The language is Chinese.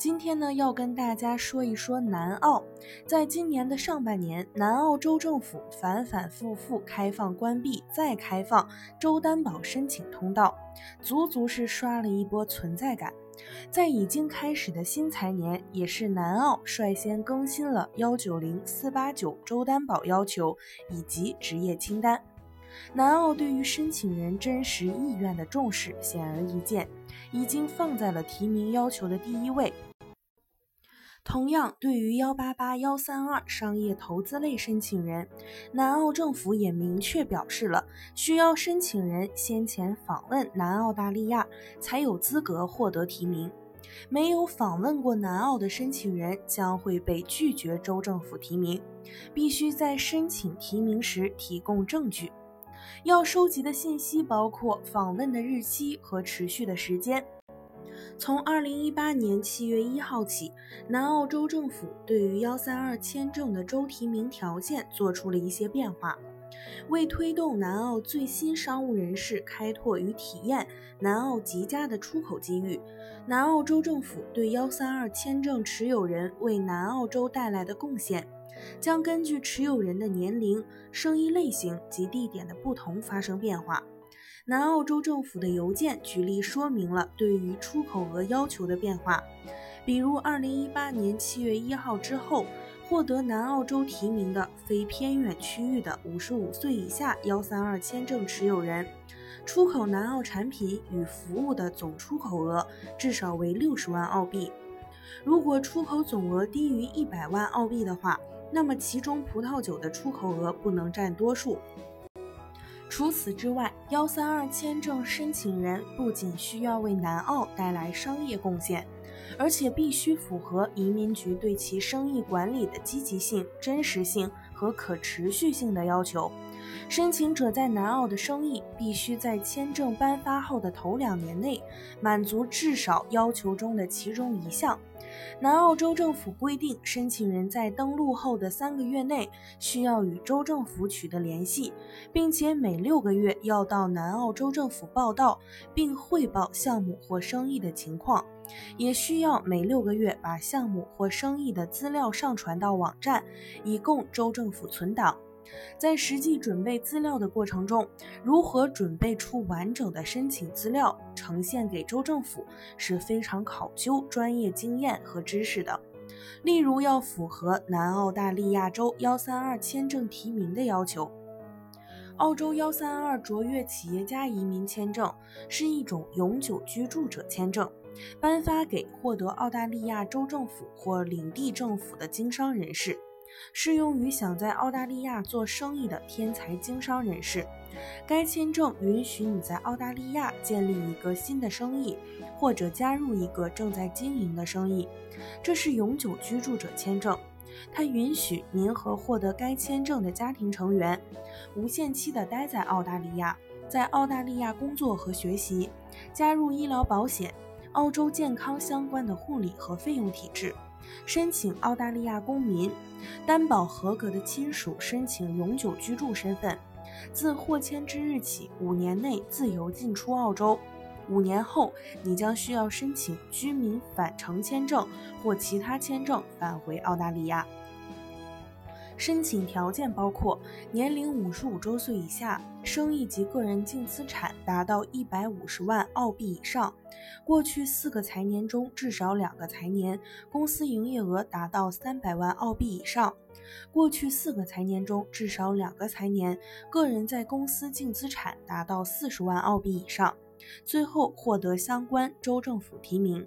今天呢，要跟大家说一说南澳。在今年的上半年，南澳州政府反反复复开放、关闭、再开放州担保申请通道，足足是刷了一波存在感。在已经开始的新财年，也是南澳率先更新了幺九零四八九州担保要求以及职业清单。南澳对于申请人真实意愿的重视显而易见，已经放在了提名要求的第一位。同样，对于幺八八幺三二商业投资类申请人，南澳政府也明确表示了，需要申请人先前访问南澳大利亚才有资格获得提名。没有访问过南澳的申请人将会被拒绝州政府提名，必须在申请提名时提供证据。要收集的信息包括访问的日期和持续的时间。从二零一八年七月一号起，南澳州政府对于幺三二签证的州提名条件做出了一些变化。为推动南澳最新商务人士开拓与体验南澳极佳的出口机遇，南澳州政府对幺三二签证持有人为南澳洲带来的贡献，将根据持有人的年龄、生意类型及地点的不同发生变化。南澳洲政府的邮件举例说明了对于出口额要求的变化，比如二零一八年七月一号之后，获得南澳洲提名的非偏远区域的五十五岁以下幺三二签证持有人，出口南澳产品与服务的总出口额至少为六十万澳币。如果出口总额低于一百万澳币的话，那么其中葡萄酒的出口额不能占多数。除此之外，幺三二签证申请人不仅需要为南澳带来商业贡献，而且必须符合移民局对其生意管理的积极性、真实性和可持续性的要求。申请者在南澳的生意必须在签证颁发后的头两年内满足至少要求中的其中一项。南澳州政府规定，申请人在登陆后的三个月内需要与州政府取得联系，并且每六个月要到南澳州政府报到，并汇报项目或生意的情况，也需要每六个月把项目或生意的资料上传到网站，以供州政府存档。在实际准备资料的过程中，如何准备出完整的申请资料呈现给州政府是非常考究专业经验和知识的。例如，要符合南澳大利亚州幺三二签证提名的要求。澳洲幺三二卓越企业家移民签证是一种永久居住者签证，颁发给获得澳大利亚州政府或领地政府的经商人士。适用于想在澳大利亚做生意的天才经商人士。该签证允许你在澳大利亚建立一个新的生意，或者加入一个正在经营的生意。这是永久居住者签证，它允许您和获得该签证的家庭成员无限期地待在澳大利亚，在澳大利亚工作和学习，加入医疗保险、澳洲健康相关的护理和费用体制。申请澳大利亚公民担保合格的亲属申请永久居住身份，自获签之日起五年内自由进出澳洲。五年后，你将需要申请居民返程签证或其他签证返回澳大利亚。申请条件包括年龄五十五周岁以下，生意及个人净资产达到一百五十万澳币以上，过去四个财年中至少两个财年公司营业额达到三百万澳币以上，过去四个财年中至少两个财年个人在公司净资产达到四十万澳币以上，最后获得相关州政府提名。